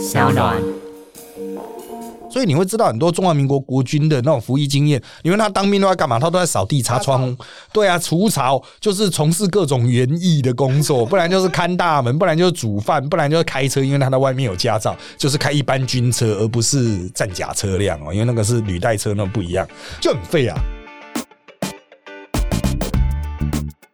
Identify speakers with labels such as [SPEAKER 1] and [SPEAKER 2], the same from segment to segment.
[SPEAKER 1] 小暖。
[SPEAKER 2] 所以你会知道很多中华民国国军的那种服役经验。你问他当兵都在干嘛？他都在扫地、擦窗，对啊，除草，就是从事各种园艺的工作，不然就是看大门，不然就是煮饭，不然就是开车，因为他在外面有驾照，就是开一般军车，而不是战甲车辆哦，因为那个是履带车，那不一样，就很废啊。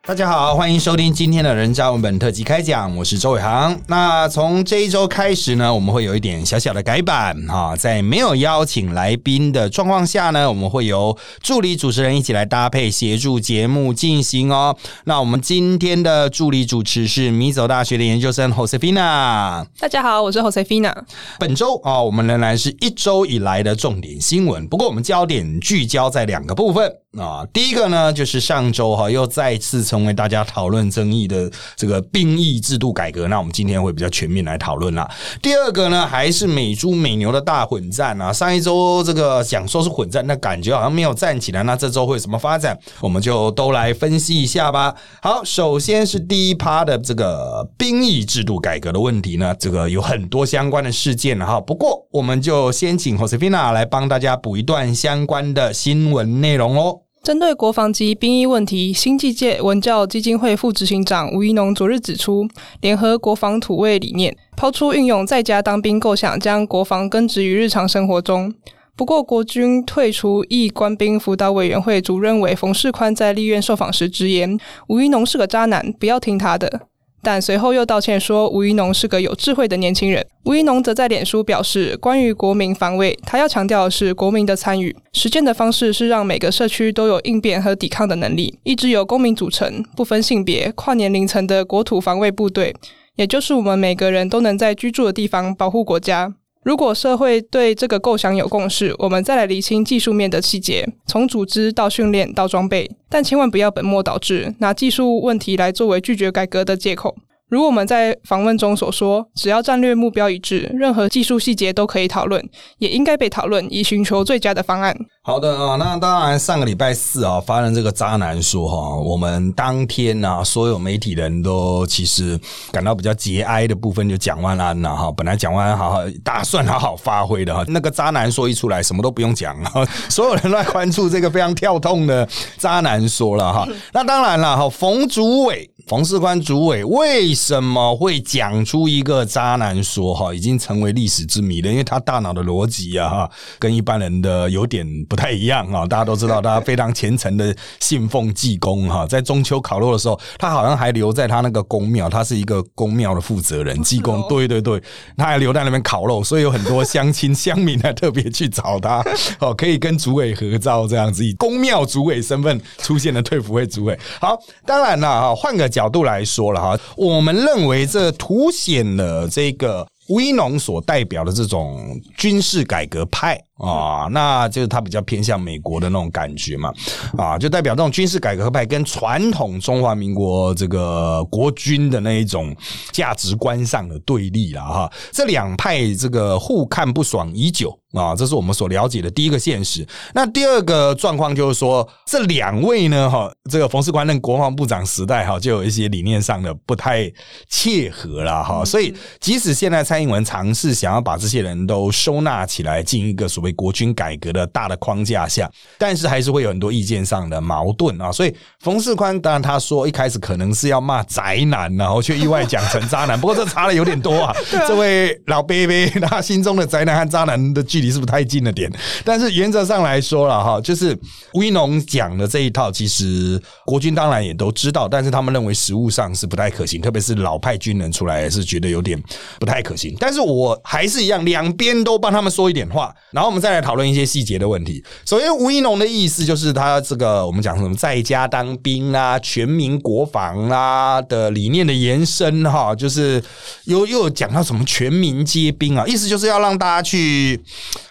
[SPEAKER 2] 大家好，欢迎收听今天的人渣文本特辑开讲，我是周伟航。那从这一周开始呢，我们会有一点小小的改版哈，在没有邀请来宾的状况下呢，我们会由助理主持人一起来搭配协助节目进行哦。那我们今天的助理主持是米走大学的研究生 Josefina。
[SPEAKER 3] 大家好，我是 Josefina。
[SPEAKER 2] 本周啊，我们仍然是一周以来的重点新闻，不过我们焦点聚焦在两个部分。啊，第一个呢，就是上周哈又再次成为大家讨论争议的这个兵役制度改革，那我们今天会比较全面来讨论啦。第二个呢，还是美猪美牛的大混战啊。上一周这个讲说是混战，那感觉好像没有站起来，那这周会怎么发展？我们就都来分析一下吧。好，首先是第一趴的这个兵役制度改革的问题呢，这个有很多相关的事件哈。不过我们就先请 Josefina 来帮大家补一段相关的新闻内容哦。
[SPEAKER 3] 针对国防及兵役问题，新纪界文教基金会副执行长吴一农昨日指出，联合国防土卫理念，抛出运用在家当兵构想，将国防根植于日常生活中。不过，国军退出役官兵辅导委员会主任委冯世宽在立院受访时直言，吴一农是个渣男，不要听他的。但随后又道歉说，吴一农是个有智慧的年轻人。吴一农则在脸书表示，关于国民防卫，他要强调的是国民的参与。实践的方式是让每个社区都有应变和抵抗的能力，一支由公民组成、不分性别、跨年龄层的国土防卫部队，也就是我们每个人都能在居住的地方保护国家。如果社会对这个构想有共识，我们再来厘清技术面的细节，从组织到训练到装备，但千万不要本末倒置，拿技术问题来作为拒绝改革的借口。如我们在访问中所说，只要战略目标一致，任何技术细节都可以讨论，也应该被讨论，以寻求最佳的方案。
[SPEAKER 2] 好的啊，那当然，上个礼拜四啊，发生这个渣男说哈，我们当天呢，所有媒体人都其实感到比较节哀的部分就讲完了了哈。本来讲完好好打算好好发挥的哈，那个渣男说一出来，什么都不用讲了，所有人都在关注这个非常跳痛的渣男说了哈。那当然了哈，冯主委、冯世宽主委为什么会讲出一个渣男说哈，已经成为历史之谜了，因为他大脑的逻辑啊哈，跟一般人的有点。不太一样啊！大家都知道，他非常虔诚的信奉济公哈。在中秋烤肉的时候，他好像还留在他那个公庙，他是一个公庙的负责人。济公，对对对，他还留在那边烤肉，所以有很多乡亲乡民还特别去找他哦，可以跟主委合照这样子，以公庙主委身份出现的退辅会主委。好，当然了哈，换个角度来说了哈，我们认为这凸显了这个吴一农所代表的这种军事改革派。啊，那就是他比较偏向美国的那种感觉嘛，啊，就代表这种军事改革派跟传统中华民国这个国军的那一种价值观上的对立了哈。这两派这个互看不爽已久啊，这是我们所了解的第一个现实。那第二个状况就是说，这两位呢，哈，这个冯世宽任国防部长时代哈，就有一些理念上的不太切合了哈。所以，即使现在蔡英文尝试想要把这些人都收纳起来，进一个所谓为国军改革的大的框架下，但是还是会有很多意见上的矛盾啊。所以冯世宽当然他说一开始可能是要骂宅男，然后却意外讲成渣男。不过这差的有点多啊。这位老 baby，他心中的宅男和渣男的距离是不是太近了点？但是原则上来说了哈，就是吴一农讲的这一套，其实国军当然也都知道，但是他们认为实物上是不太可行，特别是老派军人出来也是觉得有点不太可行。但是我还是一样，两边都帮他们说一点话，然后。我们再来讨论一些细节的问题。首先，吴一龙的意思就是他这个我们讲什么在家当兵啊、全民国防啊的理念的延伸哈，就是又又讲到什么全民皆兵啊，意思就是要让大家去。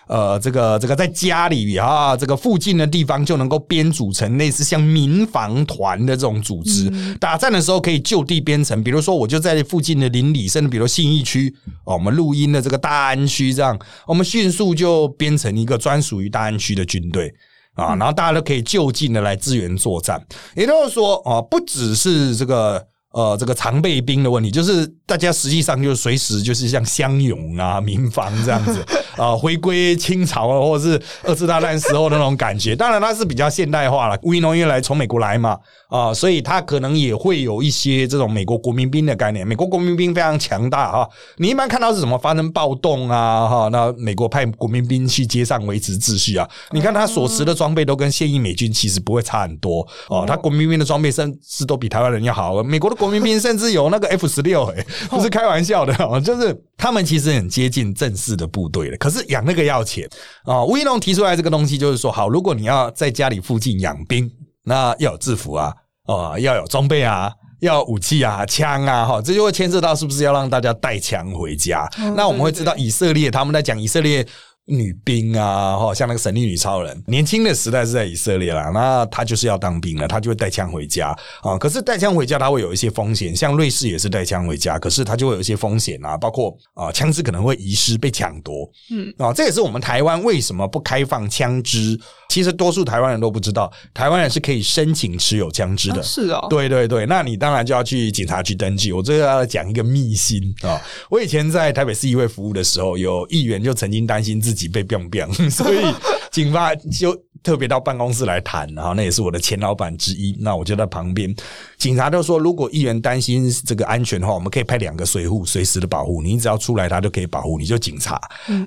[SPEAKER 2] 呃，这个这个在家里啊，这个附近的地方就能够编组成类似像民防团的这种组织，打战的时候可以就地编成。比如说，我就在附近的邻里，甚至比如信义区哦，我们录音的这个大安区，这样我们迅速就编成一个专属于大安区的军队啊，然后大家都可以就近的来支援作战。也就是说，啊，不只是这个。呃这个常备兵的问题，就是大家实际上就是随时就是像乡勇啊、民防这样子 啊，回归清朝啊，或者是二次大战时候的那种感觉。当然它是比较现代化了，乌伊农因为来从美国来嘛啊，所以他可能也会有一些这种美国国民兵的概念。美国国民兵非常强大哈，你一般看到是什么发生暴动啊哈？那美国派国民兵去街上维持秩序啊？你看他所持的装备都跟现役美军其实不会差很多哦，他国民兵的装备甚至都比台湾人要好。美国的国民兵甚至有那个 F 十六，哎，不是开玩笑的哦，就是他们其实很接近正式的部队的。可是养那个要钱啊。吴一龙提出来这个东西就是说，好，如果你要在家里附近养兵，那要有制服啊，哦，要有装备啊。要武器啊，枪啊，哈，这就会牵涉到是不是要让大家带枪回家？那我们会知道，以色列他们在讲以色列。女兵啊，哈，像那个神力女超人，年轻的时代是在以色列啦，那他就是要当兵了，他就会带枪回家啊。可是带枪回家，他会有一些风险，像瑞士也是带枪回家，可是他就会有一些风险啊，包括啊，枪支可能会遗失、被抢夺，嗯啊，这也是我们台湾为什么不开放枪支。其实多数台湾人都不知道，台湾人是可以申请持有枪支的。
[SPEAKER 3] 是哦，
[SPEAKER 2] 对对对，那你当然就要去警察局登记。我这个要讲一个秘辛啊，我以前在台北市议会服务的时候，有议员就曾经担心自己被 biang biang，所以警方就。特别到办公室来谈，然后那也是我的前老板之一。那我就在旁边，警察都说，如果议员担心这个安全的话，我们可以派两个水护随时的保护你，只要出来他就可以保护你。就警察，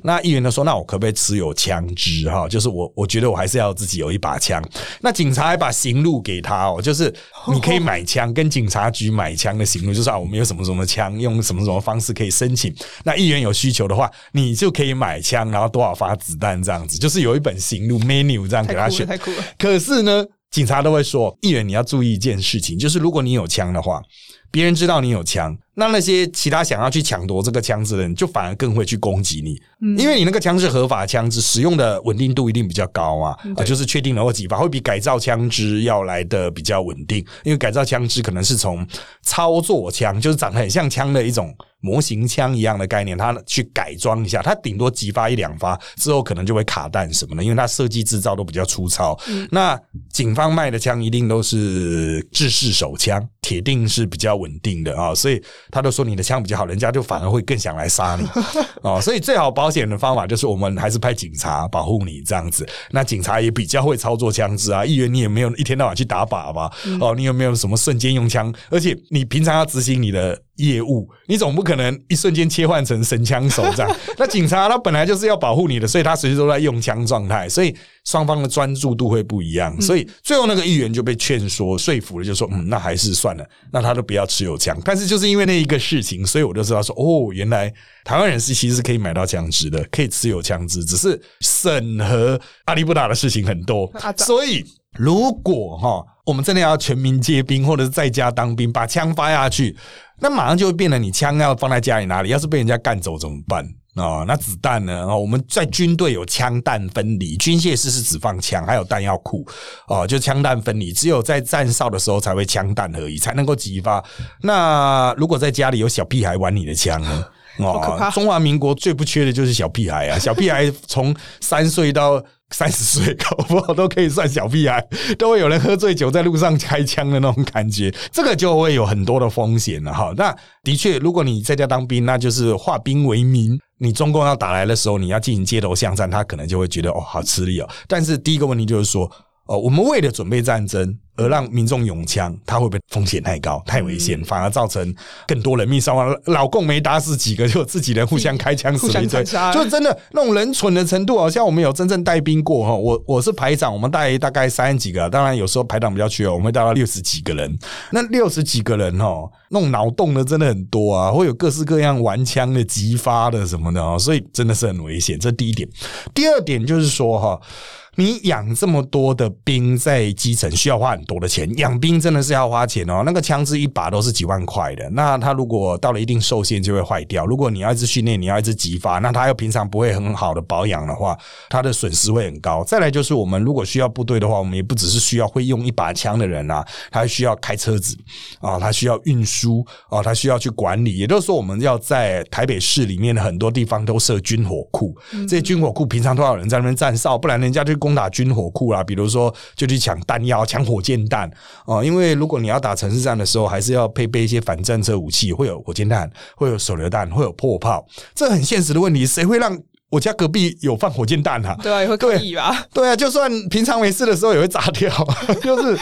[SPEAKER 2] 那议员就说，那我可不可以持有枪支？哈，就是我我觉得我还是要自己有一把枪。那警察还把行路给他哦，就是你可以买枪，跟警察局买枪的行路，就是啊，我们有什么什么枪，用什么什么方式可以申请。那议员有需求的话，你就可以买枪，然后多少发子弹这样子，就是有一本行路 menu 这样。给他选，
[SPEAKER 3] 太酷了。
[SPEAKER 2] 可是呢，警察都会说，议员你要注意一件事情，就是如果你有枪的话，别人知道你有枪。那那些其他想要去抢夺这个枪支的人，就反而更会去攻击你，因为你那个枪是合法枪支，使用的稳定度一定比较高啊，啊，就是确定了或几发会比改造枪支要来的比较稳定，因为改造枪支可能是从操作枪，就是长得很像枪的一种模型枪一样的概念，它去改装一下，它顶多几发一两发之后可能就会卡弹什么的，因为它设计制造都比较粗糙。那警方卖的枪一定都是制式手枪，铁定是比较稳定的啊，所以。他都说你的枪比较好，人家就反而会更想来杀你 哦。所以最好保险的方法就是我们还是派警察保护你这样子。那警察也比较会操作枪支啊，议员你也没有一天到晚去打靶吧？哦，你有没有什么瞬间用枪？而且你平常要执行你的。业务，你总不可能一瞬间切换成神枪手这样。那警察他本来就是要保护你的，所以他随时都在用枪状态，所以双方的专注度会不一样。所以最后那个议员就被劝说说服了，就说嗯，那还是算了，那他都不要持有枪。但是就是因为那一个事情，所以我就知道说哦，原来台湾人是其实可以买到枪支的，可以持有枪支，只是审核阿里不达的事情很多。所以如果哈，我们真的要全民皆兵，或者是在家当兵，把枪发下去。那马上就会变得，你枪要放在家里哪里？要是被人家干走怎么办啊？那子弹呢？啊，我们在军队有枪弹分离，军械室是只放枪，还有弹药库哦，就枪弹分离，只有在站哨的时候才会枪弹而已，才能够激发。那如果在家里有小屁孩玩你的枪呢？
[SPEAKER 3] 哦，
[SPEAKER 2] 中华民国最不缺的就是小屁孩啊！小屁孩从三岁到。三十岁 搞不好都可以算小屁孩，都会有人喝醉酒在路上开枪的那种感觉，这个就会有很多的风险了哈。那的确，如果你在家当兵，那就是化兵为民。你中共要打来的时候，你要进行街头巷战，他可能就会觉得哦，好吃力哦。但是第一个问题就是说。哦，我们为了准备战争而让民众拥枪，他会不会风险太高、太危险，反而造成更多人命伤亡？老共没打死几个，就自己人互相开枪死一堆，就真的那种人蠢的程度，好像我们有真正带兵过哈。我我是排长，我们带大概三十几个，当然有时候排长比较缺，我们会带到六十几个人。那六十几个人哦，那种脑洞的真的很多啊，会有各式各样玩枪的、激发的什么的哦，所以真的是很危险。这第一点，第二点就是说哈。你养这么多的兵在基层，需要花很多的钱。养兵真的是要花钱哦，那个枪支一把都是几万块的。那他如果到了一定受限，就会坏掉。如果你要一直训练，你要一直激发，那他又平常不会很好的保养的话，他的损失会很高。再来就是我们如果需要部队的话，我们也不只是需要会用一把枪的人啊，他需要开车子啊，他需要运输啊，他需要去管理。也就是说，我们要在台北市里面的很多地方都设军火库，这些军火库平常多少人在那边站哨，不然人家就攻打军火库啦，比如说就去抢弹药、抢火箭箭弹哦，因为如果你要打城市战的时候，还是要配备一些反战车武器，会有火箭弹，会有手榴弹，会有破炮，这很现实的问题，谁会让？我家隔壁有放火箭弹啊，
[SPEAKER 3] 对啊，也会可以吧？
[SPEAKER 2] 对啊，就算平常没事的时候也会炸掉，就是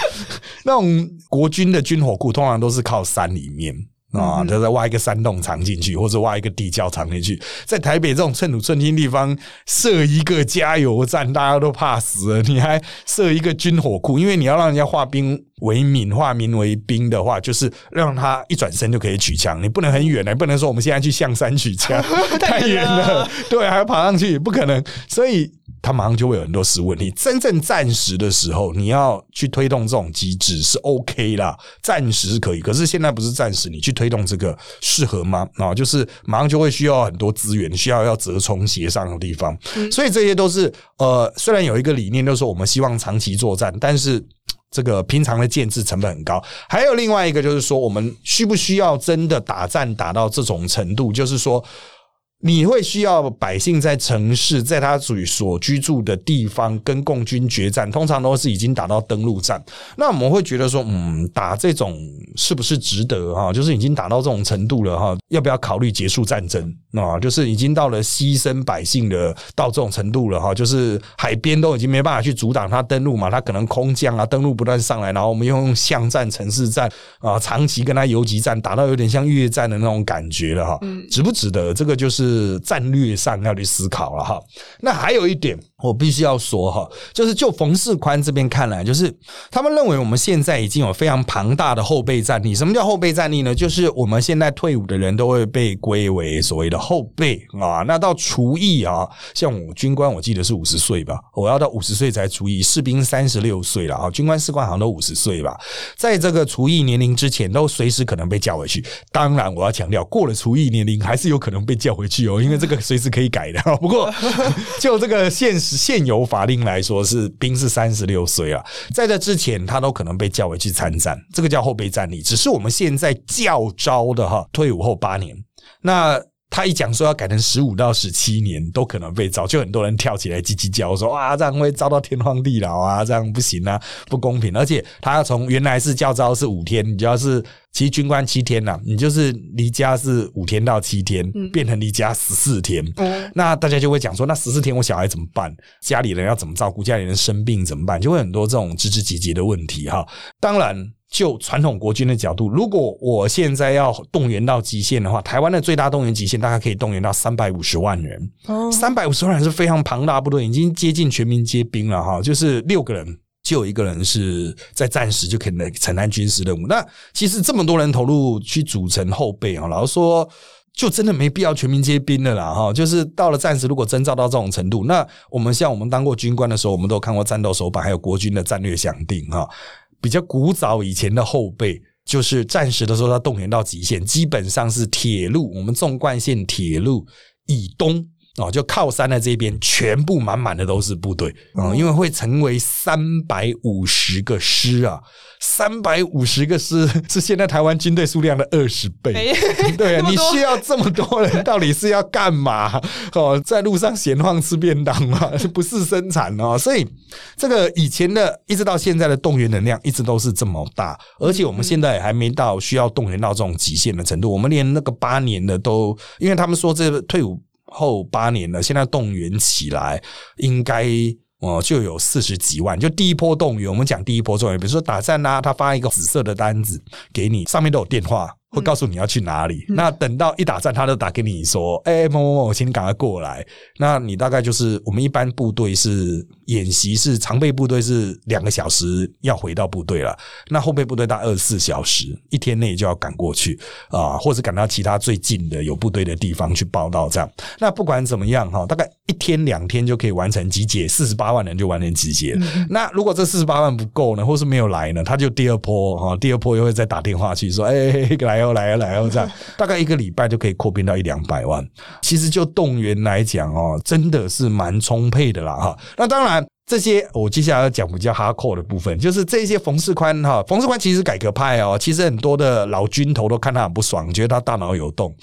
[SPEAKER 2] 那种国军的军火库，通常都是靠山里面。啊，就在挖一个山洞藏进去，或者挖一个地窖藏进去。在台北这种寸土寸金地方设一个加油站，大家都怕死了。你还设一个军火库，因为你要让人家化兵为民，化民为兵的话，就是让他一转身就可以取枪。你不能很远的，不能说我们现在去象山取枪，太远了。对，还要爬上去，不可能。所以。他马上就会有很多事问题。真正暂时的时候，你要去推动这种机制是 OK 啦，暂时是可以。可是现在不是暂时，你去推动这个适合吗？啊，就是马上就会需要很多资源，需要要折冲协商的地方。所以这些都是呃，虽然有一个理念，就是说我们希望长期作战，但是这个平常的建制成本很高。还有另外一个就是说，我们需不需要真的打战打到这种程度？就是说。你会需要百姓在城市，在他属于所居住的地方跟共军决战，通常都是已经打到登陆战。那我们会觉得说，嗯，打这种是不是值得哈？就是已经打到这种程度了哈，要不要考虑结束战争啊？就是已经到了牺牲百姓的到这种程度了哈，就是海边都已经没办法去阻挡他登陆嘛，他可能空降啊，登陆不断上来，然后我们用巷战、城市战啊，长期跟他游击战，打到有点像越战的那种感觉了哈，值不值得？这个就是。是战略上要去思考了哈。那还有一点。我必须要说哈，就是就冯世宽这边看来，就是他们认为我们现在已经有非常庞大的后备战力。什么叫后备战力呢？就是我们现在退伍的人都会被归为所谓的后备啊。那到除役啊，像我军官，我记得是五十岁吧，我要到五十岁才除役。士兵三十六岁了啊，军官士官好像都五十岁吧。在这个除役年龄之前，都随时可能被叫回去。当然，我要强调，过了除役年龄还是有可能被叫回去哦，因为这个随时可以改的。不过，就这个现实。现有法令来说，是兵是三十六岁啊，在这之前，他都可能被叫回去参战，这个叫后备战力。只是我们现在叫招的哈，退伍后八年，那他一讲说要改成十五到十七年，都可能被招，就很多人跳起来叽叽叫说哇，这样会遭到天荒地老啊，这样不行啊，不公平。而且他要从原来是叫招是五天，你要是。其实军官七天呐，你就是离家是五天到七天，变成离家十四天。那大家就会讲说，那十四天我小孩怎么办？家里人要怎么照顾？家里人生病怎么办？就会很多这种枝枝节节的问题哈。当然，就传统国军的角度，如果我现在要动员到极限的话，台湾的最大动员极限大概可以动员到三百五十万人。三百五十万人是非常庞大部队，已经接近全民皆兵了哈，就是六个人。就有一个人是在战时就可能承担军事任务。那其实这么多人投入去组成后备啊，老实说，就真的没必要全民皆兵的啦哈。就是到了战时，如果征召到这种程度，那我们像我们当过军官的时候，我们都看过战斗手板，还有国军的战略想定哈。比较古早以前的后辈，就是战时的时候，他动员到极限，基本上是铁路，我们纵贯线铁路以东。哦，就靠山的这边全部满满的都是部队啊，因为会成为三百五十个师啊，三百五十个师是现在台湾军队数量的二十倍。对啊，你需要这么多人，到底是要干嘛？哦，在路上闲晃吃便当吗？不是生产哦，所以这个以前的一直到现在的动员能量一直都是这么大，而且我们现在还没到需要动员到这种极限的程度，我们连那个八年的都，因为他们说这退伍。后八年了，现在动员起来应该哦就有四十几万。就第一波动员，我们讲第一波动员，比如说打战啊，他发一个紫色的单子给你，上面都有电话。会告诉你要去哪里。那等到一打战，他就打给你说：“哎，某某某，请你赶快过来。”那你大概就是我们一般部队是演习是常备部队是两个小时要回到部队了。那后备部队大二十四小时，一天内就要赶过去啊，或者赶到其他最近的有部队的地方去报道。这样，那不管怎么样哈，大概一天两天就可以完成集结，四十八万人就完成集结。那如果这四十八万不够呢，或是没有来呢，他就第二波哈，第二波又会再打电话去说：“哎，来。”来哦来哦，来哦这样，大概一个礼拜就可以扩编到一两百万。其实就动员来讲哦，真的是蛮充沛的啦哈。那当然，这些我接下来要讲比较哈扣的部分，就是这些冯世宽哈，冯世宽其实改革派哦，其实很多的老军头都看他很不爽，觉得他大脑有洞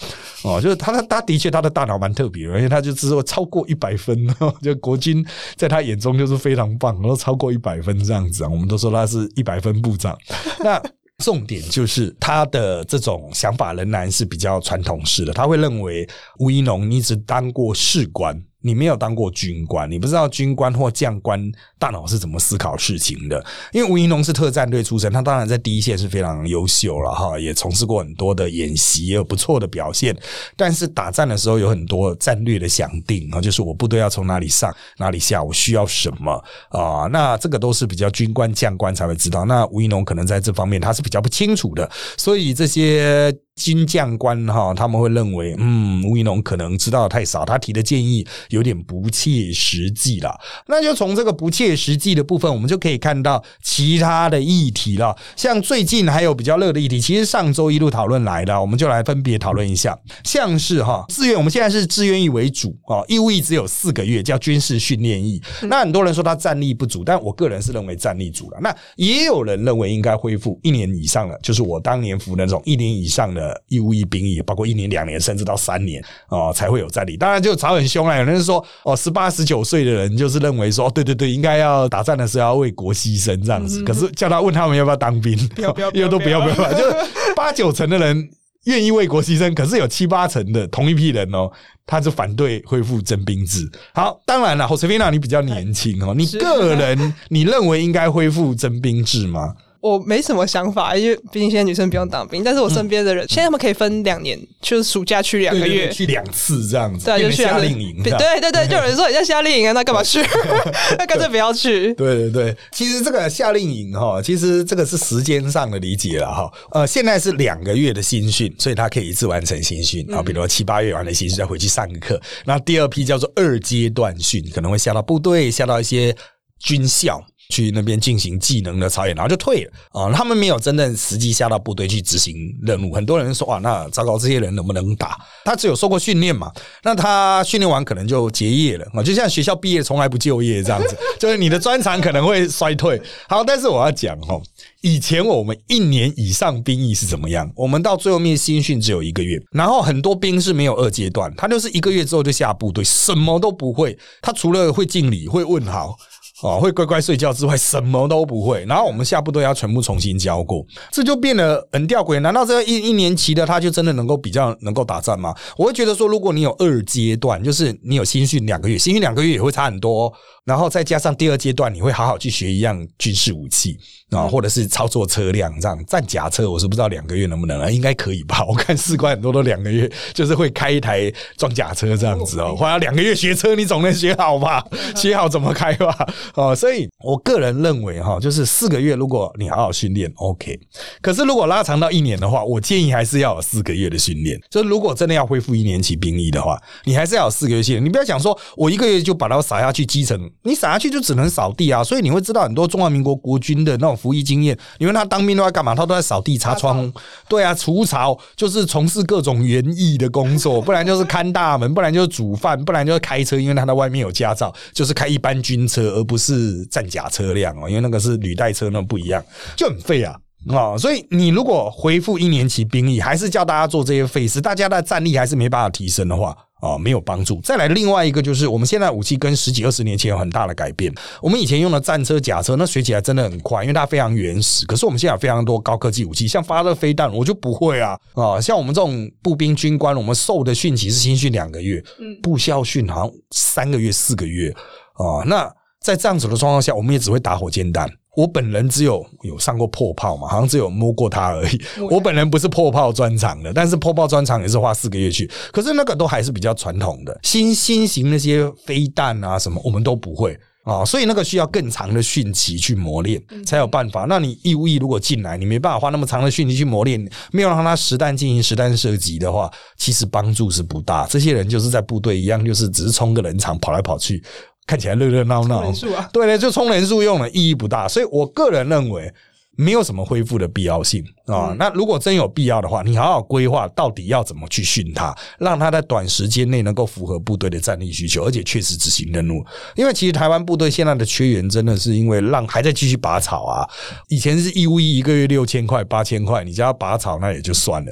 [SPEAKER 2] 哦，就是他他他的确他的大脑蛮特别，而且他就只有超过一百分，就国军在他眼中就是非常棒，然后超过一百分这样子啊，我们都说他是一百分部长。那重点就是他的这种想法仍然是比较传统式的，他会认为吴一农你只当过士官。你没有当过军官，你不知道军官或将官大脑是怎么思考事情的。因为吴怡农是特战队出身，他当然在第一线是非常优秀了哈，也从事过很多的演习，也有不错的表现。但是打战的时候有很多战略的想定啊，就是我部队要从哪里上哪里下，我需要什么啊？那这个都是比较军官将官才会知道。那吴怡农可能在这方面他是比较不清楚的，所以这些。金将官哈，他们会认为，嗯，吴怡农可能知道的太少，他提的建议有点不切实际了。那就从这个不切实际的部分，我们就可以看到其他的议题了。像最近还有比较热的议题，其实上周一路讨论来的，我们就来分别讨论一下。像是哈志愿，我们现在是志愿役为主啊，义务役只有四个月，叫军事训练役。那很多人说他战力不足，但我个人是认为战力足了。那也有人认为应该恢复一年以上的，就是我当年服的那种一年以上的。义务役兵役，包括一年、两年，甚至到三年哦，才会有战力。当然就吵很凶啊！有人说哦，十八、十九岁的人就是认为说，对对对，应该要打仗的时候要为国牺牲这样子。可是叫他问他们要不要当兵，
[SPEAKER 3] 不要不要，又
[SPEAKER 2] 都不要不要，就是八九成的人愿意为国牺牲，可是有七八成的同一批人哦，他是反对恢复征兵制。好，当然了，侯斯菲娜，你比较年轻哦，你个人你认为应该恢复征兵制吗？
[SPEAKER 3] 我没什么想法，因为毕竟现在女生不用当兵。但是我身边的人，现在他们可以分两年，就是暑假去两个月，
[SPEAKER 2] 去两次这样子，
[SPEAKER 3] 对，
[SPEAKER 2] 就去夏令营。
[SPEAKER 3] 对对对，就有人说你在夏令营啊，那干嘛去？那干脆不要去。
[SPEAKER 2] 对对对，其实这个夏令营哈，其实这个是时间上的理解了哈。呃，现在是两个月的新训，所以他可以一次完成新训啊。比如说七八月完了新训，再回去上个课。那第二批叫做二阶段训，可能会下到部队，下到一些军校。去那边进行技能的操演，然后就退了啊！他们没有真正实际下到部队去执行任务。很多人说啊，那糟糕，这些人能不能打？他只有受过训练嘛？那他训练完可能就结业了啊！就像学校毕业从来不就业这样子，就是你的专长可能会衰退。好，但是我要讲哦，以前我们一年以上兵役是怎么样？我们到最后面新训只有一个月，然后很多兵是没有二阶段，他就是一个月之后就下部队，什么都不会。他除了会敬礼、会问好。哦，会乖乖睡觉之外，什么都不会。然后我们下部都要全部重新教过，这就变得很吊诡。难道这一一年期的他就真的能够比较能够打仗吗？我会觉得说，如果你有二阶段，就是你有新训两个月，新训两个月也会差很多。然后再加上第二阶段，你会好好去学一样军事武器啊，或者是操作车辆这样。战甲车我是不知道两个月能不能啊，应该可以吧？我看士官很多都两个月，就是会开一台装甲车这样子哦。花了两个月学车，你总能学好吧？学好怎么开吧？哦，所以我个人认为哈，就是四个月，如果你好好训练，OK。可是如果拉长到一年的话，我建议还是要有四个月的训练。就如果真的要恢复一年期兵役的话，你还是要有四个月训练。你不要想说我一个月就把它撒下去基层。你撒下去就只能扫地啊，所以你会知道很多中华民国国军的那种服役经验。你问他当兵都在干嘛？他都在扫地、擦窗，对啊，除草，就是从事各种园艺的工作，不然就是看大门，不然就是煮饭，不然就是开车，因为他在外面有驾照，就是开一般军车，而不是战甲车辆哦，因为那个是履带车，那不一样，就很废啊啊！所以你如果回复一年期兵役，还是叫大家做这些废事，大家的战力还是没办法提升的话。哦，没有帮助。再来，另外一个就是，我们现在武器跟十几二十年前有很大的改变。我们以前用的战车、甲车，那学起来真的很快，因为它非常原始。可是我们现在有非常多高科技武器，像发射飞弹，我就不会啊啊！像我们这种步兵军官，我们受的训期是新训两个月，部校训好像三个月、四个月啊。那在这样子的状况下，我们也只会打火箭弹。我本人只有有上过破炮嘛，好像只有摸过它而已。我本人不是破炮专场的，但是破炮专场也是花四个月去。可是那个都还是比较传统的，新新型那些飞弹啊什么，我们都不会啊，所以那个需要更长的训期去磨练才有办法。那你义务役如果进来，你没办法花那么长的训期去磨练，没有让他实弹进行实弹射击的话，其实帮助是不大。这些人就是在部队一样，就是只是冲个人场跑来跑去。看起来热热闹闹，对对，就充人数用了，意义不大。所以我个人认为，没有什么恢复的必要性啊。那如果真有必要的话，你好好规划到底要怎么去训他，让他在短时间内能够符合部队的战力需求，而且确实执行任务。因为其实台湾部队现在的缺员，真的是因为让还在继续拔草啊。以前是义务役一个月六千块、八千块，你叫他拔草那也就算了。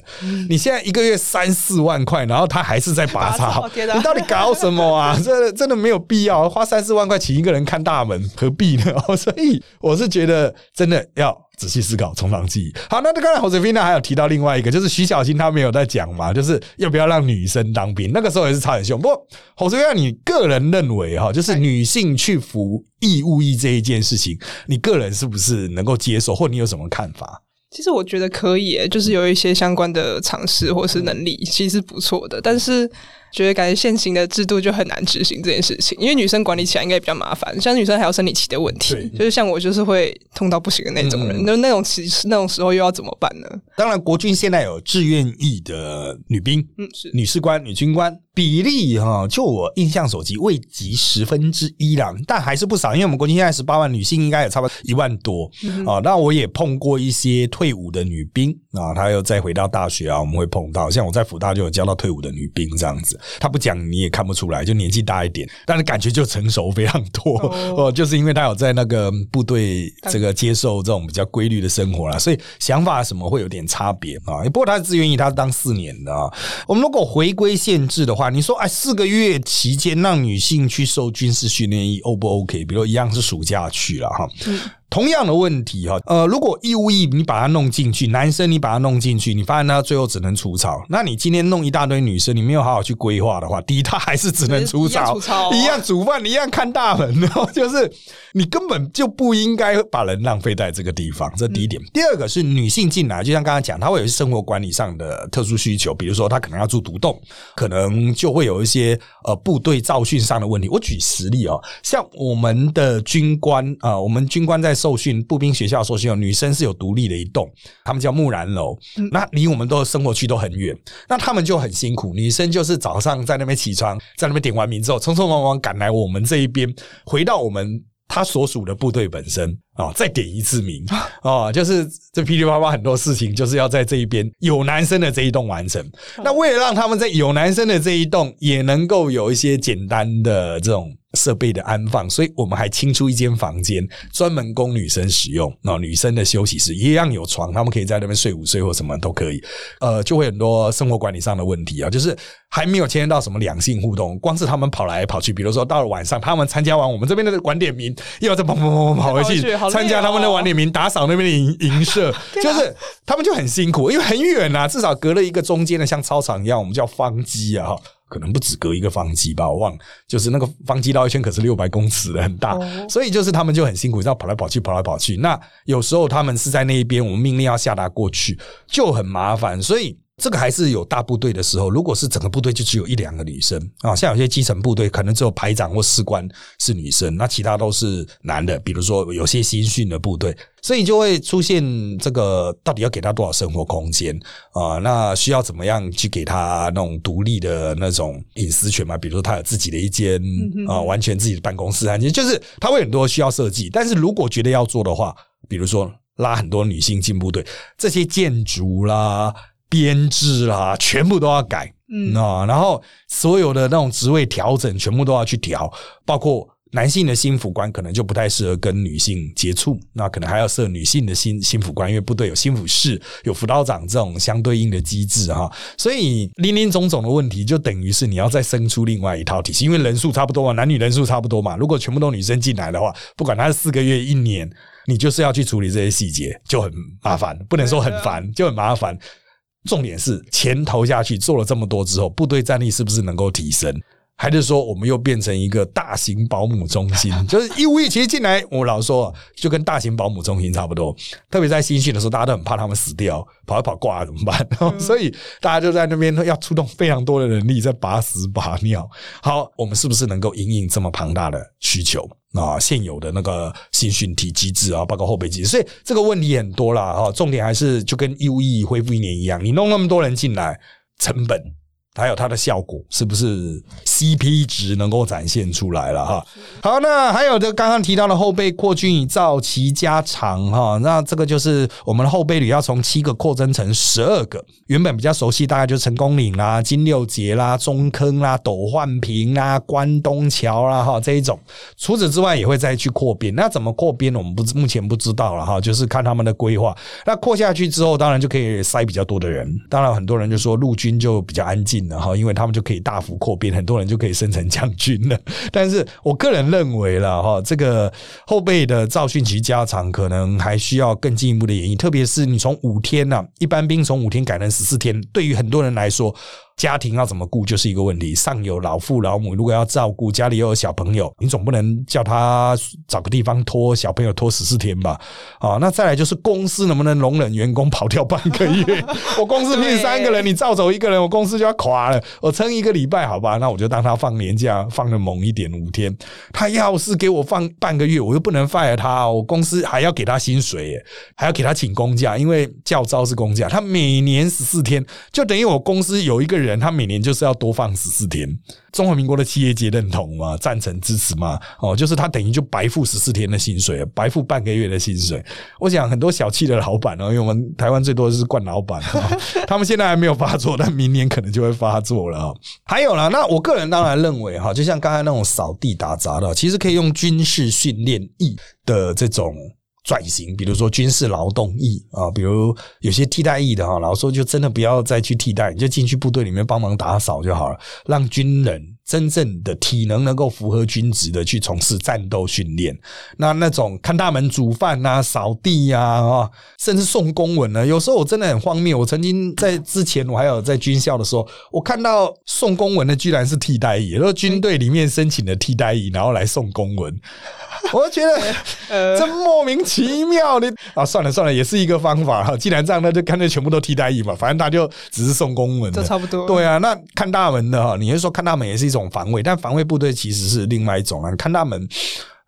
[SPEAKER 2] 你现在一个月三四万块，然后他还是在拔草，你到底搞什么啊？这真的没有必要花三四万块请一个人看大门，何必呢？所以我是觉得真的要。仔细思考，从长计议。好，那刚才侯泽斌呢，还有提到另外一个，就是徐小新他没有在讲嘛，就是要不要让女生当兵？那个时候也是超很凶。不过侯泽斌，你个人认为哈，就是女性去服义务役这一件事情，你个人是不是能够接受，或你有什么看法？
[SPEAKER 3] 其实我觉得可以，就是有一些相关的尝试或是能力，其实不错的，但是。觉得感觉现行的制度就很难执行这件事情，因为女生管理起来应该比较麻烦，像女生还有生理期的问题，就是像我就是会痛到不行的那种人，那那种其实那种时候又要怎么办呢？
[SPEAKER 2] 当然，国军现在有志愿役的女兵，嗯，是女士官、女军官。比例哈，就我印象所及未及十分之一啦，但还是不少。因为我们国军现在十八万女性，应该也差不多一万多啊。那我也碰过一些退伍的女兵啊，她又再回到大学啊，我们会碰到。像我在福大就有教到退伍的女兵这样子，她不讲你也看不出来，就年纪大一点，但是感觉就成熟非常多 哦。就是因为他有在那个部队这个接受这种比较规律的生活了，所以想法什么会有点差别啊。不过他是自愿意，他是当四年的啊。我们如果回归限制的话。你说哎，四个月期间让女性去受军事训练，O 不 OK？比如一样是暑假去了哈。同样的问题哈，呃，如果义务役你把它弄进去，男生你把它弄进去，你发现他最后只能除草。那你今天弄一大堆女生，你没有好好去规划的话，第一他还是只能除草，一样煮饭，一样看大门，然 后就是你根本就不应该把人浪费在这个地方。这第一点。第二个是女性进来，就像刚刚讲，她会有一些生活管理上的特殊需求，比如说她可能要住独栋，可能就会有一些呃部队造训上的问题。我举实例哦，像我们的军官啊，我们军官在受训步兵学校受训有女生是有独立的一栋，他们叫木兰楼，那离我们都生活区都很远，那他们就很辛苦。女生就是早上在那边起床，在那边点完名之后，匆匆忙忙赶来我们这一边，回到我们他所属的部队本身。啊，再点一次名啊，就是这噼里啪啦很多事情，就是要在这一边有男生的这一栋完成。那为了让他们在有男生的这一栋也能够有一些简单的这种。设备的安放，所以我们还清出一间房间，专门供女生使用。那女生的休息室一样有床，他们可以在那边睡午睡或什么都可以。呃，就会很多生活管理上的问题啊，就是还没有牵连到什么两性互动，光是他们跑来跑去，比如说到了晚上，他们参加完我们这边的晚点名，又要再跑跑跑跑跑回去参加他们的晚点名，打扫那边的营营舍，就是他们就很辛苦，因为很远啊，至少隔了一个中间的像操场一样，我们叫方机啊。可能不止隔一个方机吧，我忘了，就是那个方机绕一圈可是六百公尺的很大，所以就是他们就很辛苦，要跑来跑去，跑来跑去。那有时候他们是在那一边，我们命令要下达过去就很麻烦，所以。这个还是有大部队的时候，如果是整个部队就只有一两个女生啊，像有些基层部队可能只有排长或士官是女生，那其他都是男的。比如说有些新训的部队，所以就会出现这个到底要给他多少生活空间啊？那需要怎么样去给他那种独立的那种隐私权嘛？比如说他有自己的一间啊，完全自己的办公室啊，就是他会很多需要设计。但是如果觉得要做的话，比如说拉很多女性进部队，这些建筑啦。编制啦，全部都要改，嗯。啊，然后所有的那种职位调整，全部都要去调，包括男性的新辅官可能就不太适合跟女性接触，那可能还要设女性的新新辅官，因为部队有新辅室、有辅导长这种相对应的机制哈，所以林林总总的问题，就等于是你要再生出另外一套体系，因为人数差不多嘛，男女人数差不多嘛，如果全部都女生进来的话，不管他是四个月、一年，你就是要去处理这些细节，就很麻烦，不能说很烦，就很麻烦。重点是钱投下去做了这么多之后，部队战力是不是能够提升？还是说我们又变成一个大型保姆中心？就是义务役其实进来，我老说就跟大型保姆中心差不多。特别在新训的时候，大家都很怕他们死掉，跑一跑挂了怎么办？所以大家就在那边要出动非常多的人力在拔屎拔尿。好，我们是不是能够应应这么庞大的需求？啊，现有的那个新训体机制啊，包括后备机制，所以这个问题很多啦。哈。重点还是就跟义务役恢复一年一样，你弄那么多人进来，成本还有它的效果是不是 CP 值能够展现出来了哈？好，那还有这刚刚提到的后备扩军以造齐加长哈，那这个就是我们的后备旅要从七个扩增成十二个。原本比较熟悉，大概就成功岭啦、金六节啦、中坑啦、斗焕平啦、关东桥啦哈这一种。除此之外，也会再去扩编。那怎么扩编？我们不目前不知道了哈，就是看他们的规划。那扩下去之后，当然就可以塞比较多的人。当然，很多人就说陆军就比较安静。然后，因为他们就可以大幅扩编，很多人就可以升成将军了。但是我个人认为了哈，这个后备的赵训期加长，可能还需要更进一步的演绎。特别是你从五天呢，一般兵从五天改成十四天，对于很多人来说。家庭要怎么顾就是一个问题。上有老父老母，如果要照顾家里又有小朋友，你总不能叫他找个地方拖小朋友拖十四天吧？啊，那再来就是公司能不能容忍员工跑掉半个月？我公司聘三个人，你照走一个人，我公司就要垮了。我撑一个礼拜，好吧？那我就当他放年假，放的猛一点，五天。他要是给我放半个月，我又不能 fire 他，我公司还要给他薪水，还要给他请公假，因为教招是公假。他每年十四天，就等于我公司有一个人。他每年就是要多放十四天。中华民国的企业界认同吗？赞成支持吗？哦，就是他等于就白付十四天的薪水，白付半个月的薪水。我想很多小气的老板哦，因为我们台湾最多的是惯老板，他们现在还没有发作，但明年可能就会发作了。还有了，那我个人当然认为哈，就像刚才那种扫地打杂的，其实可以用军事训练役的这种。转型，比如说军事劳动役啊，比如有些替代役的哈，老说就真的不要再去替代，你就进去部队里面帮忙打扫就好了，让军人真正的体能能够符合军职的去从事战斗训练。那那种看大门煮饭啊、扫地呀啊，甚至送公文呢，有时候我真的很荒谬。我曾经在之前，我还有在军校的时候，我看到送公文的居然是替代役，然后军队里面申请的替代役，然后来送公文。我觉得真莫名其妙你啊！算了算了，也是一个方法哈。既然这样，那就干脆全部都替代役嘛。反正他就只是送公文，
[SPEAKER 3] 这差不多。
[SPEAKER 2] 对啊，那看大门的哈，你是说看大门也是一种防卫，但防卫部队其实是另外一种啊。看他们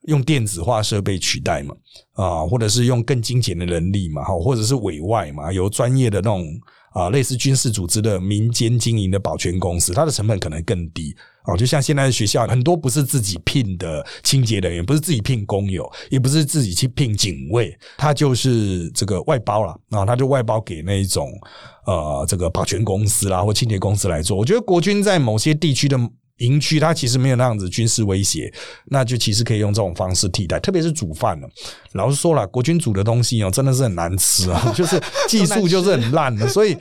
[SPEAKER 2] 用电子化设备取代嘛，啊，或者是用更精简的人力嘛，哈，或者是委外嘛，由专业的那种啊，类似军事组织的民间经营的保全公司，它的成本可能更低。哦，就像现在的学校，很多不是自己聘的清洁人员，不是自己聘工友，也不是自己去聘警卫，他就是这个外包了啊，他就外包给那一种呃这个保全公司啦或清洁公司来做。我觉得国军在某些地区的营区，它其实没有那样子军事威胁，那就其实可以用这种方式替代，特别是煮饭了。老实说了，国军煮的东西哦，真的是很难吃啊，就是技术就是很烂的，所以。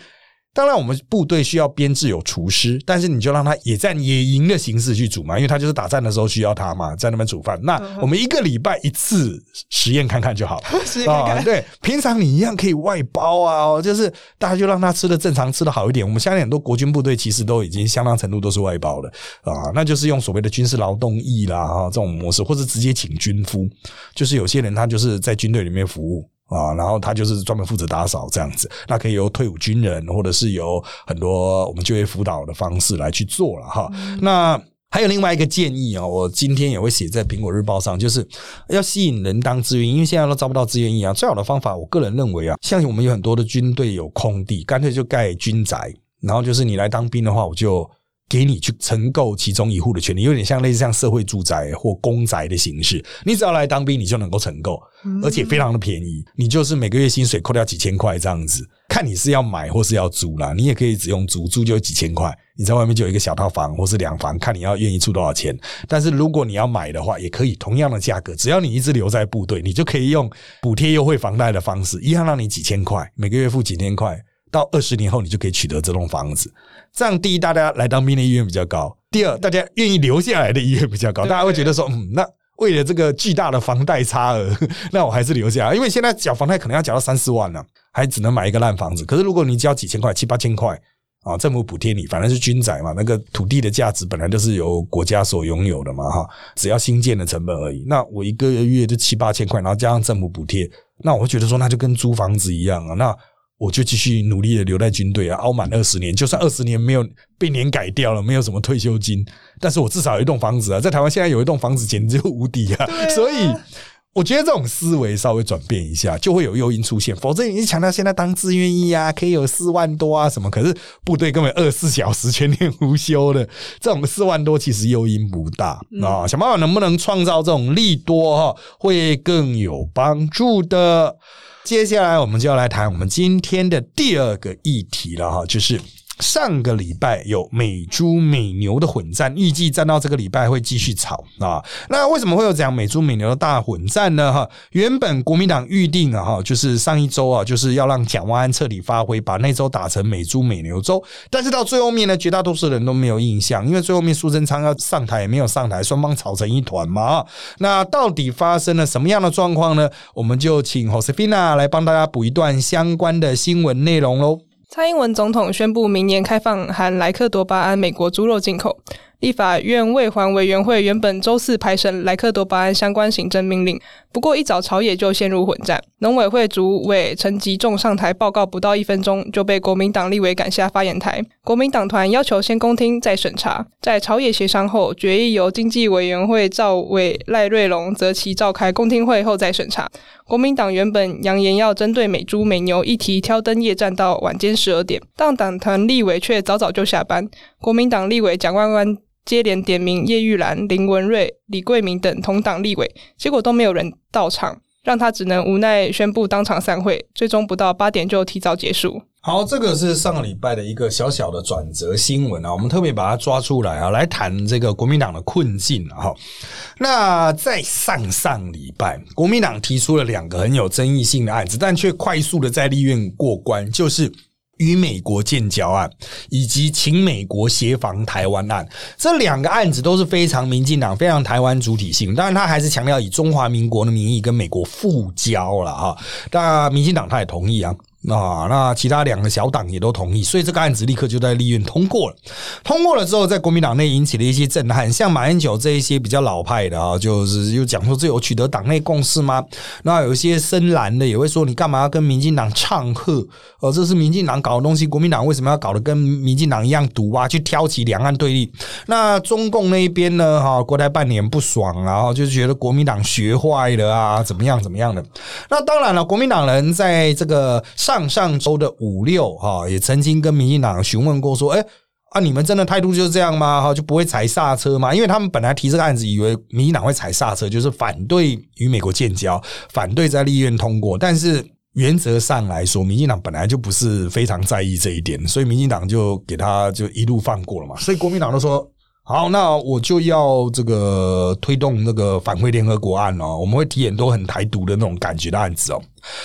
[SPEAKER 2] 当然，我们部队需要编制有厨师，但是你就让他野战野营的形式去煮嘛，因为他就是打仗的时候需要他嘛，在那边煮饭。那我们一个礼拜一次实验看看就好
[SPEAKER 3] 啊。
[SPEAKER 2] 对，平常你一样可以外包啊，就是大家就让他吃的正常，吃的好一点。我们现在很多国军部队其实都已经相当程度都是外包的啊，那就是用所谓的军事劳动役啦啊这种模式，或者直接请军夫，就是有些人他就是在军队里面服务。啊，然后他就是专门负责打扫这样子，那可以由退伍军人或者是由很多我们就业辅导的方式来去做了哈。那还有另外一个建议啊，我今天也会写在苹果日报上，就是要吸引人当志愿，因为现在都招不到志愿役啊。最好的方法，我个人认为啊，像我们有很多的军队有空地，干脆就盖军宅，然后就是你来当兵的话，我就。给你去承购其中一户的权利，有点像类似像社会住宅或公宅的形式。你只要来当兵，你就能够承购，而且非常的便宜。你就是每个月薪水扣掉几千块这样子。看你是要买或是要租啦，你也可以只用租，租就几千块。你在外面就有一个小套房或是两房，看你要愿意出多少钱。但是如果你要买的话，也可以同样的价格，只要你一直留在部队，你就可以用补贴优惠房贷的方式，一样让你几千块，每个月付几千块。到二十年后，你就可以取得这栋房子。这样，第一，大家来当兵的意愿比较高；第二，大家愿意留下来的意愿比较高。大家会觉得说，嗯，那为了这个巨大的房贷差额，那我还是留下，因为现在缴房贷可能要缴到三四万呢，还只能买一个烂房子。可是如果你交几千块、七八千块啊，政府补贴你，反正是军宅嘛，那个土地的价值本来就是由国家所拥有的嘛，哈，只要新建的成本而已。那我一个月就七八千块，然后加上政府补贴，那我会觉得说，那就跟租房子一样啊，那。我就继续努力的留在军队啊，熬满二十年，就算二十年没有被年改掉了，没有什么退休金，但是我至少有一栋房子啊，在台湾现在有一栋房子简直就无敌啊，所以我觉得这种思维稍微转变一下，就会有诱因出现。否则你强调现在当志愿役啊，可以有四万多啊什么，可是部队根本二十四小时全年无休的，这种四万多其实诱因不大啊。想办法能不能创造这种利多哈，会更有帮助的。接下来我们就要来谈我们今天的第二个议题了哈，就是。上个礼拜有美猪美牛的混战，预计战到这个礼拜会继续吵啊。那为什么会有这样美猪美牛的大混战呢？哈，原本国民党预定啊，哈，就是上一周啊，就是要让蒋万安彻底发挥，把那周打成美猪美牛周。但是到最后面呢，绝大多数人都没有印象，因为最后面苏贞昌要上台也没有上台，双方吵成一团嘛。那到底发生了什么样的状况呢？我们就请 Josefina 来帮大家补一段相关的新闻内容喽。
[SPEAKER 3] 蔡英文总统宣布，明年开放含莱克多巴胺美国猪肉进口。立法院卫环委员会原本周四排审莱克多巴胺相关行政命令，不过一早朝野就陷入混战。农委会主委陈吉仲上台报告不到一分钟，就被国民党立委赶下发言台。国民党团要求先公听再审查，在朝野协商后，决议由经济委员会赵委赖瑞龙择期召开公听会后再审查。国民党原本扬言要针对美猪美牛议题挑灯夜战到晚间十二点，但党团立委却早早就下班。国民党立委蒋万万。接连点名叶玉兰、林文瑞、李桂明等同党立委，结果都没有人到场，让他只能无奈宣布当场散会。最终不到八点就提早结束。
[SPEAKER 2] 好，这个是上个礼拜的一个小小的转折新闻啊，我们特别把它抓出来啊，来谈这个国民党的困境啊。那在上上礼拜，国民党提出了两个很有争议性的案子，但却快速的在立院过关，就是。与美国建交案，以及请美国协防台湾案，这两个案子都是非常民进党、非常台湾主体性。当然，他还是强调以中华民国的名义跟美国复交了哈。但民进党他也同意啊。啊，那其他两个小党也都同意，所以这个案子立刻就在立院通过了。通过了之后，在国民党内引起了一些震撼，像马英九这一些比较老派的啊，就是又讲说这有取得党内共识吗？那有一些深蓝的也会说，你干嘛要跟民进党唱和？呃，这是民进党搞的东西，国民党为什么要搞得跟民进党一样毒啊？去挑起两岸对立？那中共那一边呢？哈，国台办年不爽，然后就觉得国民党学坏了啊，怎么样怎么样的？那当然了，国民党人在这个上。上上周的五六哈，也曾经跟民进党询问过，说：“哎啊，你们真的态度就是这样吗？哈，就不会踩刹车吗？因为他们本来提这个案子，以为民进党会踩刹车，就是反对与美国建交，反对在立院通过。但是原则上来说，民进党本来就不是非常在意这一点，所以民进党就给他就一路放过了嘛。所以国民党都说。”好，那我就要这个推动那个反馈联合国案哦，我们会提很多很台独的那种感觉的案子哦。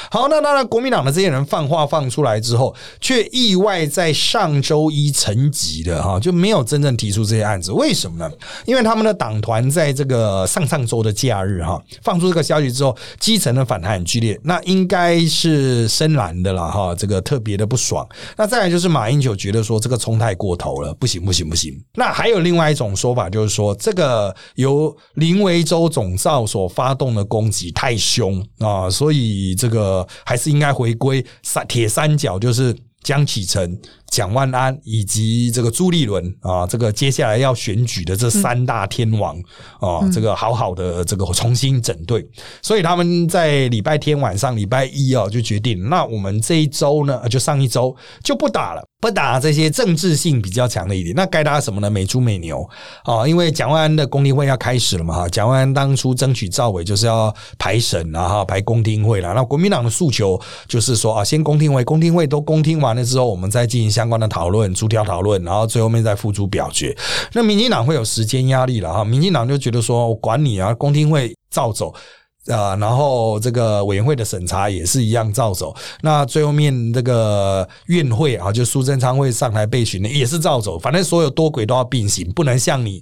[SPEAKER 2] 好，那当然，国民党的这些人放话放出来之后，却意外在上周一成级的哈，就没有真正提出这些案子。为什么呢？因为他们的党团在这个上上周的假日哈，放出这个消息之后，基层的反弹很剧烈，那应该是深蓝的了哈，这个特别的不爽。那再来就是马英九觉得说这个冲太过头了，不行不行不行。那还有另外一种说法，就是说这个由林维洲总召所发动的攻击太凶啊，所以这。这个还是应该回归三铁三角，就是江启程。蒋万安以及这个朱立伦啊，这个接下来要选举的这三大天王啊，这个好好的这个重新整队，所以他们在礼拜天晚上、礼拜一啊就决定，那我们这一周呢，就上一周就不打了，不打这些政治性比较强的一点，那该打什么呢？美猪美牛啊，因为蒋万安的公听会要开始了嘛哈，蒋万安当初争取赵伟就是要排审啊哈，排公听会了，那国民党的诉求就是说啊，先公听会，公听会都公听完了之后，我们再进行。相关的讨论，逐条讨论，然后最后面再付诸表决。那民进党会有时间压力了哈，民进党就觉得说，我管你啊，公听会照走啊，然后这个委员会的审查也是一样照走。那最后面这个院会啊，就苏贞昌会上台备询的也是照走，反正所有多轨都要并行，不能像你。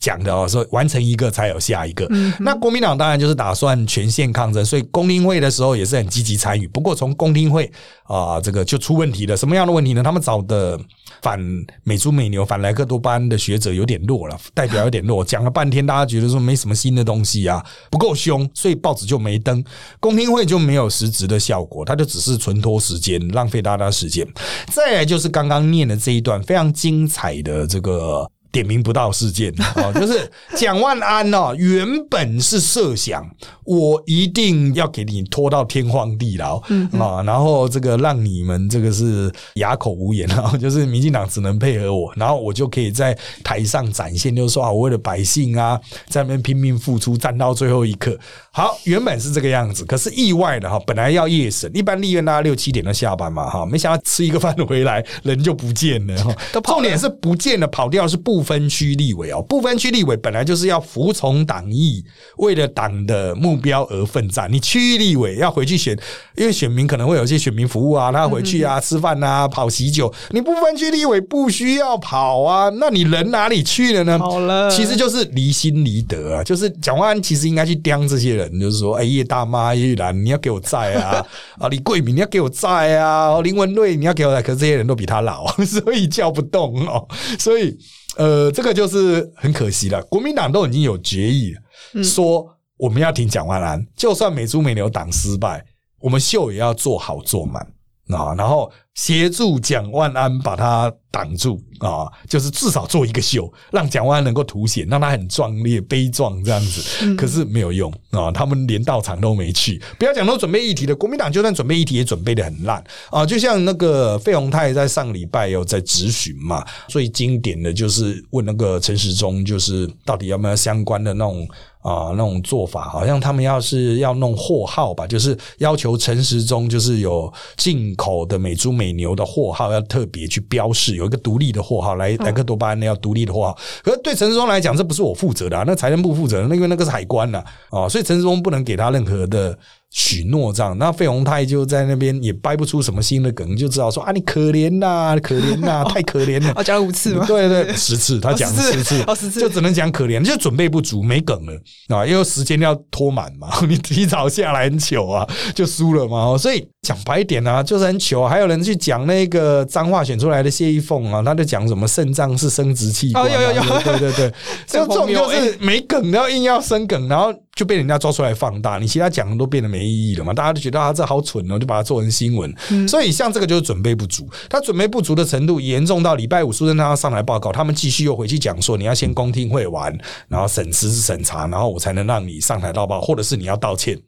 [SPEAKER 2] 讲的哦，说完成一个才有下一个。那国民党当然就是打算全线抗争，所以公听会的时候也是很积极参与。不过从公听会啊，这个就出问题了。什么样的问题呢？他们找的反美猪美牛、反莱克多巴胺的学者有点弱了，代表有点弱。讲了半天，大家觉得说没什么新的东西啊，不够凶，所以报纸就没登，公听会就没有实质的效果，它就只是存拖时间，浪费大家时间。再来就是刚刚念的这一段非常精彩的这个。点名不到事件。哦，就是蒋万安哦，原本是设想我一定要给你拖到天荒地老，嗯啊，然后这个让你们这个是哑口无言啊，就是民进党只能配合我，然后我就可以在台上展现，就是说啊，我为了百姓啊，在那边拼命付出，战到最后一刻。好，原本是这个样子，可是意外的哈，本来要夜审，一般立院大家六七点都下班嘛哈，没想到吃一个饭回来人就不见了哈，重点是不见了，跑掉是不分区立委哦，不分区立委本来就是要服从党意，为了党的目标而奋战。你区域立委要回去选，因为选民可能会有一些选民服务啊，他回去啊吃饭啊跑喜酒，你不分区立委不需要跑啊，那你人哪里去了呢？
[SPEAKER 3] 好了，
[SPEAKER 2] 其实就是离心离德啊，就是蒋万安其实应该去刁这些人。就是说，哎，叶大妈、叶玉兰，你要给我在啊！啊，李桂敏，你要给我在啊！林文瑞，你要给我在。可是这些人都比他老，所以叫不动哦。所以，呃，这个就是很可惜了。国民党都已经有决议，说我们要挺蒋万安，就算美猪美牛党失败，我们秀也要做好做满。啊，然后协助蒋万安把他挡住啊，就是至少做一个秀，让蒋万安能够凸显，让他很壮烈、悲壮这样子。可是没有用啊，他们连到场都没去。不要讲都准备议题的，国民党就算准备议题也准备的很烂啊。就像那个费鸿泰在上礼拜有在质询嘛，最经典的就是问那个陈时中，就是到底要不要相关的那种。啊，那种做法好像他们要是要弄货号吧，就是要求陈时中就是有进口的美猪美牛的货号要特别去标示，有一个独立的货号来莱克多巴胺要独立的货号。可是对陈时中来讲，这不是我负责的，那财政部负责，那因为那个是海关呐，啊，所以陈时中不能给他任何的。许诺这样，那费宏泰就在那边也掰不出什么新的梗，就知道说啊，你可怜呐，可怜呐，太可怜了。
[SPEAKER 3] 啊，讲了五次吗？
[SPEAKER 2] 对对，十次，他讲十次，十次就只能讲可怜，就准备不足，没梗了啊，因为时间要拖满嘛，你提早下来很糗啊，就输了嘛。所以讲白一点啊，就是很糗。还有人去讲那个脏话选出来的谢依凤啊，他就讲什么肾脏是生殖器官，
[SPEAKER 3] 有有有，
[SPEAKER 2] 对对对，这种就是没梗，然后硬要生梗，然后。就被人家抓出来放大，你其他讲的都变得没意义了嘛？大家都觉得啊，这好蠢哦，就把它做成新闻。所以像这个就是准备不足，他准备不足的程度严重到礼拜五苏贞昌要上台报告，他们继续又回去讲说，你要先公听会完，然后审实审查，然后我才能让你上台报告，或者是你要道歉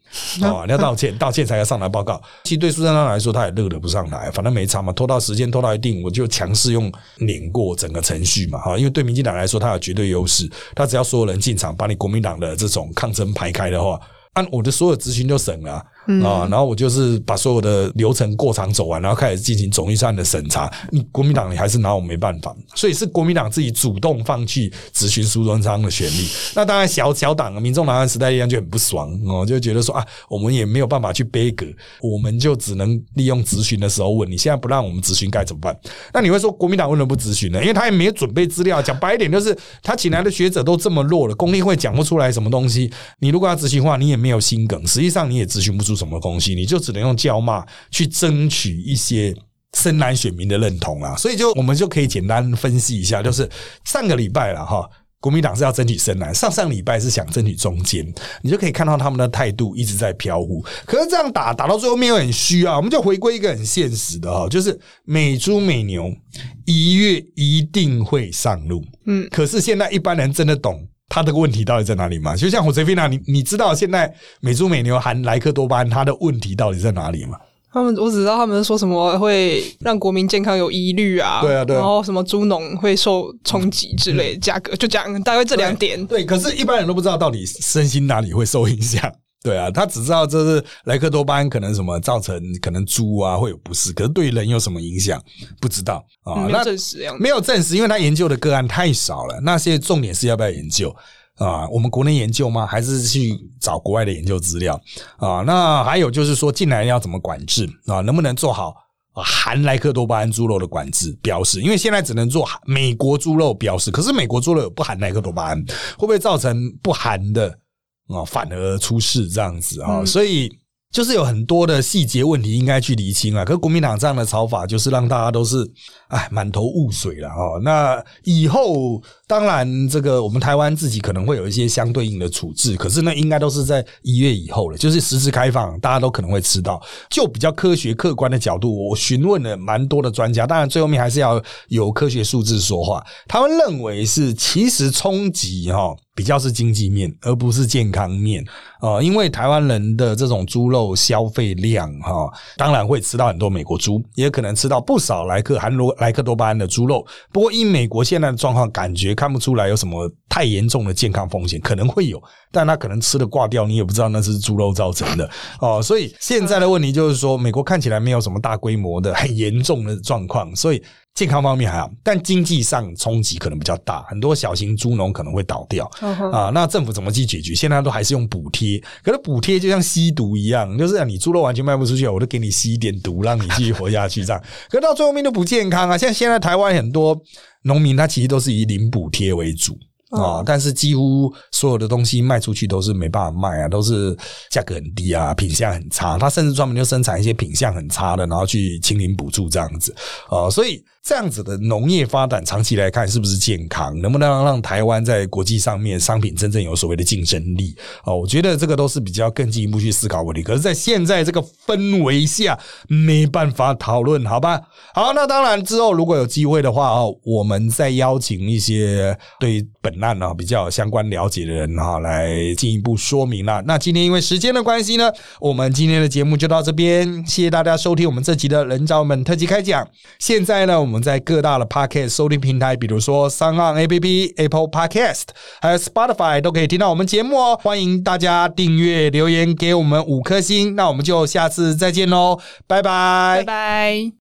[SPEAKER 2] 啊，你要道歉，道歉才要上台报告。其实对苏贞昌来说，他也乐得不上来，反正没差嘛，拖到时间拖到一定，我就强势用碾过整个程序嘛，哈，因为对民进党来说，他有绝对优势，他只要所有人进场，把你国民党的这种抗争。排开的话，按我的所有执行就省了。啊然后我就是把所有的流程过场走完，然后开始进行总预算的审查。你国民党你还是拿我没办法，所以是国民党自己主动放弃咨询苏贞昌的权利。那当然小小党民众党和时代力量就很不爽哦，就觉得说啊，我们也没有办法去背阁，我们就只能利用咨询的时候问。你现在不让我们咨询该怎么办？那你会说国民党为什么不咨询呢？因为他也没有准备资料。讲白一点，就是他请来的学者都这么弱了，公听会讲不出来什么东西。你如果要咨询的话，你也没有心梗，实际上你也咨询不出。什么东西，你就只能用叫骂去争取一些深蓝选民的认同啊！所以就我们就可以简单分析一下，就是上个礼拜了哈，国民党是要争取深蓝，上上礼拜是想争取中间，你就可以看到他们的态度一直在飘忽。可是这样打打到最后面又很虚啊！我们就回归一个很现实的哈，就是美猪美牛一月一定会上路，嗯，可是现在一般人真的懂。他的问题到底在哪里吗？就像我这菲娜，你你知道现在美猪美牛含莱克多巴胺，它的问题到底在哪里吗？
[SPEAKER 3] 他们我只知道他们说什么会让国民健康有疑虑啊，
[SPEAKER 2] 对啊，对，
[SPEAKER 3] 然后什么猪农会受冲击之类，价格就讲大概这两点。
[SPEAKER 2] 对，可是一般人都不知道到底身心哪里会受影响。对啊，他只知道这是莱克多巴胺可能什么造成可能猪啊会有不适，可是对人有什么影响不知道
[SPEAKER 3] 啊？没有证实，
[SPEAKER 2] 没有证实，因为他研究的个案太少了。那些重点是要不要研究啊？我们国内研究吗？还是去找国外的研究资料啊？那还有就是说进来要怎么管制啊？能不能做好含莱克多巴胺猪肉的管制标示？因为现在只能做美国猪肉标示，可是美国猪肉有不含莱克多巴胺，会不会造成不含的？啊，反而出事这样子啊，所以就是有很多的细节问题应该去厘清啊。可是国民党这样的炒法，就是让大家都是哎满头雾水了哦。那以后当然这个我们台湾自己可能会有一些相对应的处置，可是那应该都是在一月以后了，就是实质开放，大家都可能会吃到。就比较科学客观的角度，我询问了蛮多的专家，当然最后面还是要有科学数字说话。他们认为是其实冲击哈。比较是经济面，而不是健康面啊，因为台湾人的这种猪肉消费量哈，当然会吃到很多美国猪，也可能吃到不少莱克含罗莱克多巴胺的猪肉。不过，以美国现在的状况，感觉看不出来有什么太严重的健康风险，可能会有，但他可能吃的挂掉，你也不知道那是猪肉造成的 哦。所以现在的问题就是说，美国看起来没有什么大规模的很严重的状况，所以。健康方面还好，但经济上冲击可能比较大，很多小型猪农可能会倒掉啊。那政府怎么去解决？现在都还是用补贴，可是补贴就像吸毒一样，就是你猪肉完全卖不出去，我都给你吸一点毒，让你继续活下去这样。可到最后面都不健康啊！像现在台湾很多农民，他其实都是以零补贴为主。啊！但是几乎所有的东西卖出去都是没办法卖啊，都是价格很低啊，品相很差。他甚至专门就生产一些品相很差的，然后去清零补助这样子啊，所以。这样子的农业发展，长期来看是不是健康？能不能让台湾在国际上面商品真正有所谓的竞争力？哦，我觉得这个都是比较更进一步去思考问题。可是，在现在这个氛围下，没办法讨论，好吧？好，那当然之后如果有机会的话哦，我们再邀请一些对本案呢比较相关了解的人哈，来进一步说明了。那今天因为时间的关系呢，我们今天的节目就到这边，谢谢大家收听我们这集的人造们特辑开讲。现在呢，我们在各大的 Podcast 收听平台，比如说三岸 APP、Apple Podcast，还有 Spotify，都可以听到我们节目哦。欢迎大家订阅、留言给我们五颗星，那我们就下次再见喽，拜拜，
[SPEAKER 3] 拜拜。